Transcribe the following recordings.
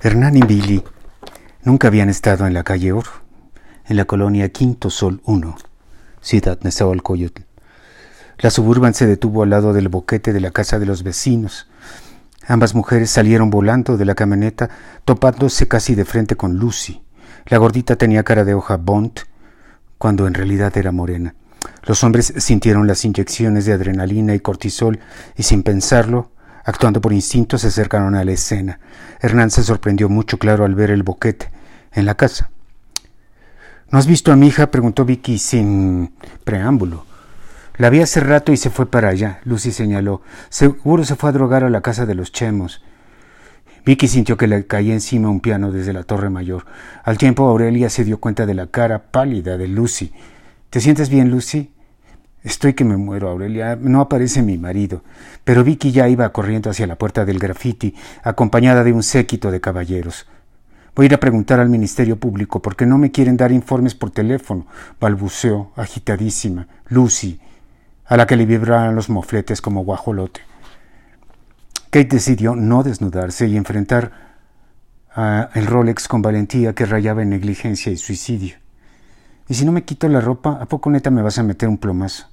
Hernán y Billy nunca habían estado en la calle Oro, en la colonia Quinto Sol 1, ciudad Nezahualcóyotl. La suburban se detuvo al lado del boquete de la casa de los vecinos. Ambas mujeres salieron volando de la camioneta, topándose casi de frente con Lucy. La gordita tenía cara de hoja Bond, cuando en realidad era morena. Los hombres sintieron las inyecciones de adrenalina y cortisol y sin pensarlo Actuando por instinto, se acercaron a la escena. Hernán se sorprendió mucho, claro, al ver el boquete en la casa. ¿No has visto a mi hija? preguntó Vicky sin preámbulo. La vi hace rato y se fue para allá, Lucy señaló. Seguro se fue a drogar a la casa de los Chemos. Vicky sintió que le caía encima un piano desde la torre mayor. Al tiempo Aurelia se dio cuenta de la cara pálida de Lucy. ¿Te sientes bien, Lucy? Estoy que me muero, Aurelia. No aparece mi marido. Pero Vicky ya iba corriendo hacia la puerta del graffiti, acompañada de un séquito de caballeros. Voy a ir a preguntar al Ministerio Público porque no me quieren dar informes por teléfono, balbuceó, agitadísima, Lucy, a la que le vibraron los mofletes como guajolote. Kate decidió no desnudarse y enfrentar a el Rolex con valentía que rayaba en negligencia y suicidio. ¿Y si no me quito la ropa, a poco neta me vas a meter un plomazo?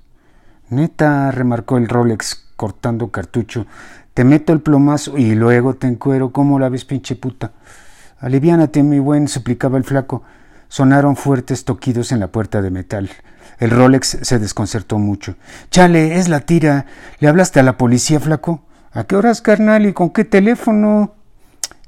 Neta, remarcó el Rolex cortando cartucho, te meto el plomazo y luego te encuero. ¿Cómo la ves, pinche puta? Aliviánate, mi buen, suplicaba el flaco. Sonaron fuertes toquidos en la puerta de metal. El Rolex se desconcertó mucho. Chale, es la tira. ¿Le hablaste a la policía, flaco? ¿A qué horas, carnal? ¿Y con qué teléfono?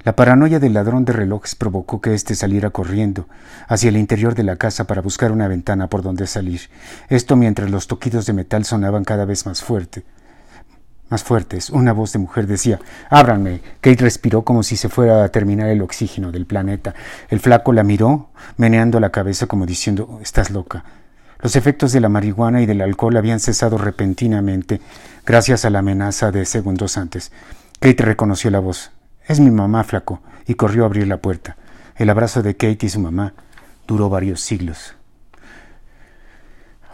La paranoia del ladrón de relojes provocó que éste saliera corriendo hacia el interior de la casa para buscar una ventana por donde salir. Esto mientras los toquidos de metal sonaban cada vez más fuerte. Más fuertes. Una voz de mujer decía Ábranme. Kate respiró como si se fuera a terminar el oxígeno del planeta. El flaco la miró, meneando la cabeza como diciendo Estás loca. Los efectos de la marihuana y del alcohol habían cesado repentinamente gracias a la amenaza de segundos antes. Kate reconoció la voz. Es mi mamá, flaco, y corrió a abrir la puerta. El abrazo de Kate y su mamá duró varios siglos.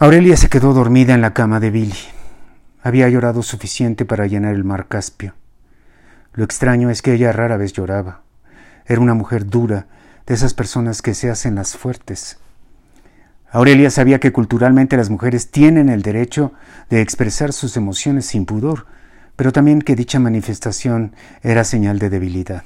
Aurelia se quedó dormida en la cama de Billy. Había llorado suficiente para llenar el mar Caspio. Lo extraño es que ella rara vez lloraba. Era una mujer dura, de esas personas que se hacen las fuertes. Aurelia sabía que culturalmente las mujeres tienen el derecho de expresar sus emociones sin pudor, pero también que dicha manifestación era señal de debilidad.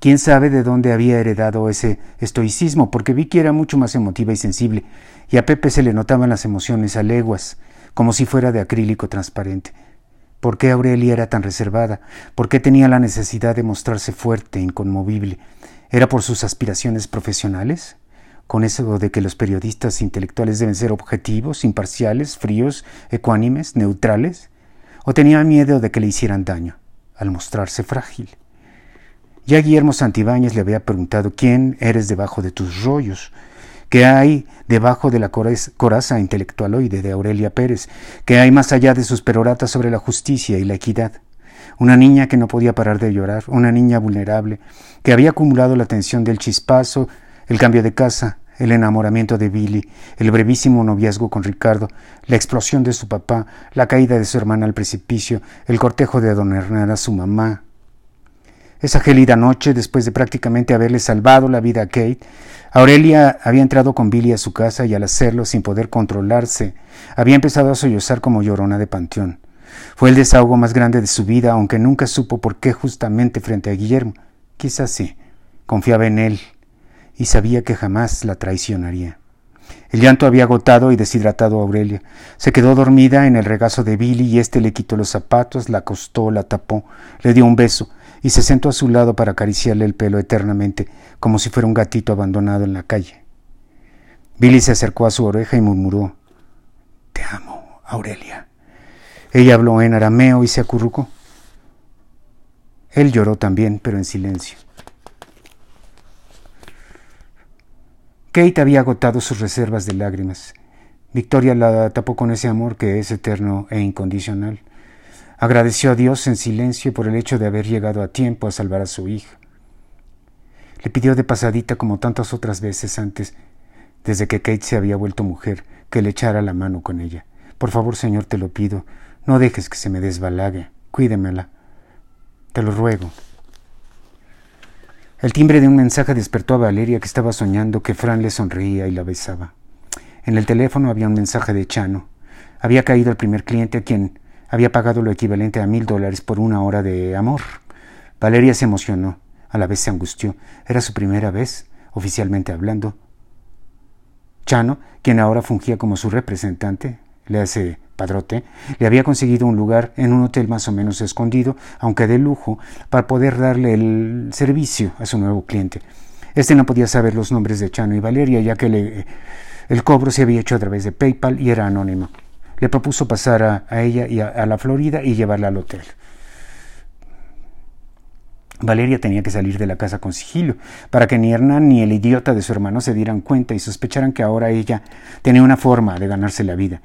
Quién sabe de dónde había heredado ese estoicismo, porque Vicky era mucho más emotiva y sensible, y a Pepe se le notaban las emociones a leguas, como si fuera de acrílico transparente. ¿Por qué Aurelia era tan reservada? ¿Por qué tenía la necesidad de mostrarse fuerte, e inconmovible? ¿Era por sus aspiraciones profesionales? ¿Con eso de que los periodistas intelectuales deben ser objetivos, imparciales, fríos, ecuánimes, neutrales? O tenía miedo de que le hicieran daño, al mostrarse frágil. Ya Guillermo Santibáñez le había preguntado quién eres debajo de tus rollos, qué hay debajo de la coraza intelectualoide de Aurelia Pérez, qué hay más allá de sus peroratas sobre la justicia y la equidad. Una niña que no podía parar de llorar, una niña vulnerable, que había acumulado la tensión del chispazo, el cambio de casa, el enamoramiento de Billy, el brevísimo noviazgo con Ricardo, la explosión de su papá, la caída de su hermana al precipicio, el cortejo de don Hernán a su mamá. Esa gélida noche, después de prácticamente haberle salvado la vida a Kate, Aurelia había entrado con Billy a su casa y al hacerlo sin poder controlarse, había empezado a sollozar como llorona de panteón. Fue el desahogo más grande de su vida, aunque nunca supo por qué justamente frente a Guillermo. Quizás sí, confiaba en él, y sabía que jamás la traicionaría. El llanto había agotado y deshidratado a Aurelia. Se quedó dormida en el regazo de Billy y éste le quitó los zapatos, la acostó, la tapó, le dio un beso y se sentó a su lado para acariciarle el pelo eternamente, como si fuera un gatito abandonado en la calle. Billy se acercó a su oreja y murmuró Te amo, Aurelia. Ella habló en arameo y se acurrucó. Él lloró también, pero en silencio. Kate había agotado sus reservas de lágrimas. Victoria la tapó con ese amor que es eterno e incondicional. Agradeció a Dios en silencio por el hecho de haber llegado a tiempo a salvar a su hija. Le pidió de pasadita, como tantas otras veces antes, desde que Kate se había vuelto mujer, que le echara la mano con ella. Por favor, Señor, te lo pido, no dejes que se me desbalague, cuídemela. Te lo ruego. El timbre de un mensaje despertó a Valeria que estaba soñando que Fran le sonreía y la besaba. En el teléfono había un mensaje de Chano. Había caído el primer cliente a quien había pagado lo equivalente a mil dólares por una hora de amor. Valeria se emocionó, a la vez se angustió. Era su primera vez, oficialmente hablando. Chano, quien ahora fungía como su representante, le hace le había conseguido un lugar en un hotel más o menos escondido, aunque de lujo, para poder darle el servicio a su nuevo cliente. Este no podía saber los nombres de Chano y Valeria, ya que el cobro se había hecho a través de PayPal y era anónimo. Le propuso pasar a, ella y a la Florida y llevarla al hotel. Valeria tenía que salir de la casa con sigilo, para que ni Hernán ni el idiota de su hermano se dieran cuenta y sospecharan que ahora ella tenía una forma de ganarse la vida.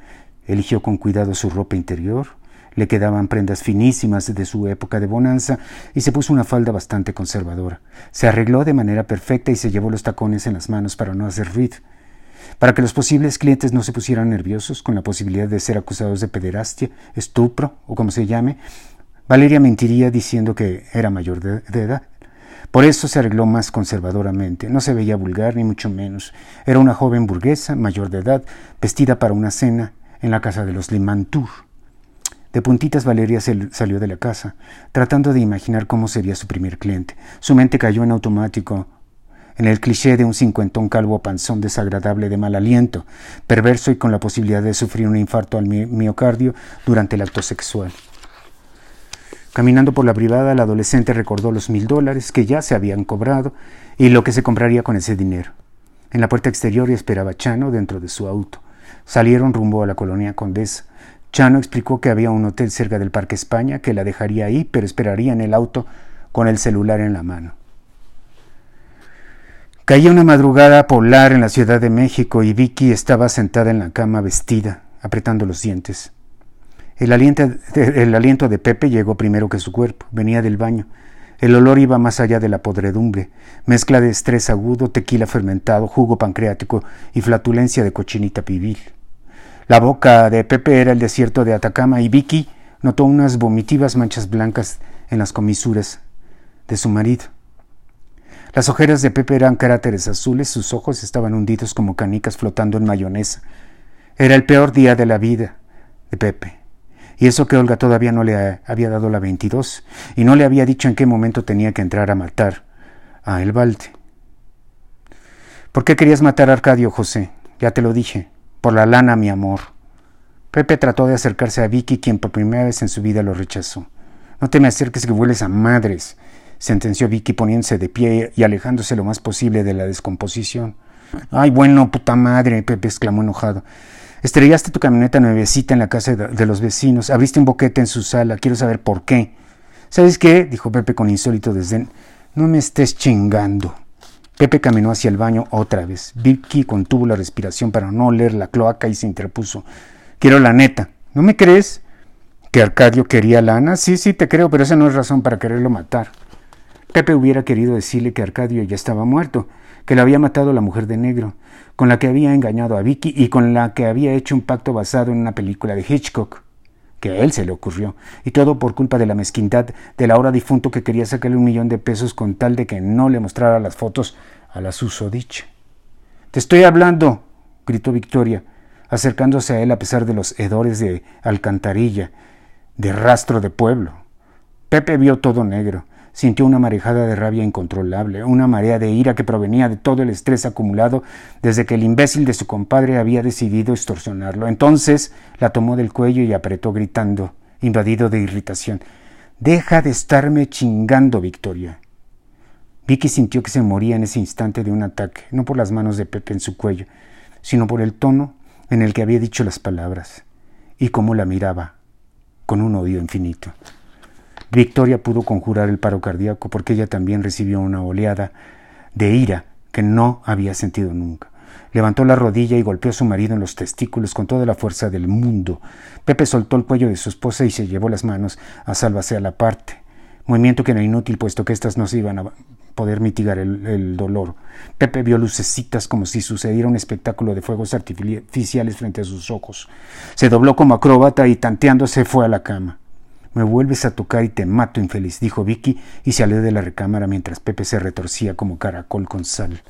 Eligió con cuidado su ropa interior, le quedaban prendas finísimas de su época de bonanza y se puso una falda bastante conservadora. Se arregló de manera perfecta y se llevó los tacones en las manos para no hacer ruido. Para que los posibles clientes no se pusieran nerviosos con la posibilidad de ser acusados de pederastia, estupro o como se llame, Valeria mentiría diciendo que era mayor de, edad. Por eso se arregló más conservadoramente. No se veía vulgar ni mucho menos. Era una joven burguesa, mayor de edad, vestida para una cena en la casa de los Limantour. De puntitas Valeria salió de la casa, tratando de imaginar cómo sería su primer cliente. Su mente cayó en automático en el cliché de un cincuentón calvo panzón desagradable de mal aliento, perverso y con la posibilidad de sufrir un infarto al miocardio durante el acto sexual. Caminando por la privada, la adolescente recordó los mil dólares que ya se habían cobrado y lo que se compraría con ese dinero. En la puerta exterior esperaba Chano dentro de su auto. Salieron rumbo a la colonia Condesa. Chano explicó que había un hotel cerca del Parque España que la dejaría ahí, pero esperaría en el auto con el celular en la mano. Caía una madrugada polar en la Ciudad de México y Vicky estaba sentada en la cama vestida, apretando los dientes. El aliento, el aliento de Pepe llegó primero que su cuerpo, venía del baño. El olor iba más allá de la podredumbre, mezcla de estrés agudo, tequila fermentado, jugo pancreático y flatulencia de cochinita pibil. La boca de Pepe era el desierto de Atacama y Vicky notó unas vomitivas manchas blancas en las comisuras de su marido. Las ojeras de Pepe eran cráteres azules, sus ojos estaban hundidos como canicas flotando en mayonesa. Era el peor día de la vida de Pepe. Y eso que Olga todavía no le había dado la 22 y no le había dicho en qué momento tenía que entrar a matar a El Balde. ¿Por qué querías matar a Arcadio, José? Ya te lo dije. Por la lana, mi amor. Pepe trató de acercarse a Vicky, quien por primera vez en su vida lo rechazó. No te me acerques que vueles a madres, sentenció Vicky poniéndose de pie y alejándose lo más posible de la descomposición. Ay, bueno, puta madre, Pepe exclamó enojado. Estrellaste tu camioneta nuevecita en la casa de los vecinos, abriste un boquete en su sala, quiero saber por qué. ¿Sabes qué? dijo Pepe con insólito desdén. No me estés chingando. Pepe caminó hacia el baño otra vez. Vicky contuvo la respiración para no oler la cloaca y se interpuso. Quiero la neta. ¿No me crees? ¿Que Arcadio quería lana? Sí, sí, te creo, pero esa no es razón para quererlo matar. Pepe hubiera querido decirle que Arcadio ya estaba muerto, que lo había matado la mujer de negro, con la que había engañado a Vicky y con la que había hecho un pacto basado en una película de Hitchcock, que a él se le ocurrió, y todo por culpa de la mezquindad del ahora difunto que quería sacarle un millón de pesos con tal de que no le mostrara las fotos a la susodicha. Te estoy hablando, gritó Victoria, acercándose a él a pesar de los hedores de alcantarilla, de rastro de pueblo. Pepe vio todo negro, Sintió una marejada de rabia incontrolable, una marea de ira que provenía de todo el estrés acumulado desde que el imbécil de su compadre había decidido extorsionarlo. Entonces la tomó del cuello y apretó gritando, invadido de irritación. Deja de estarme chingando, Victoria. Vicky sintió que se moría en ese instante de un ataque, no por las manos de Pepe en su cuello, sino por el tono en el que había dicho las palabras, y cómo la miraba, con un odio infinito. Victoria pudo conjurar el paro cardíaco porque ella también recibió una oleada de ira que no había sentido nunca. Levantó la rodilla y golpeó a su marido en los testículos con toda la fuerza del mundo. Pepe soltó el cuello de su esposa y se llevó las manos a salvarse a la parte. Movimiento que era inútil puesto que éstas no se iban a poder mitigar el, el, dolor. Pepe vio lucecitas como si sucediera un espectáculo de fuegos artificiales frente a sus ojos. Se dobló como acróbata y tanteándose fue a la cama. Me vuelves a tocar y te mato, infeliz, dijo Vicky y salió de la recámara mientras Pepe se retorcía como caracol con sal.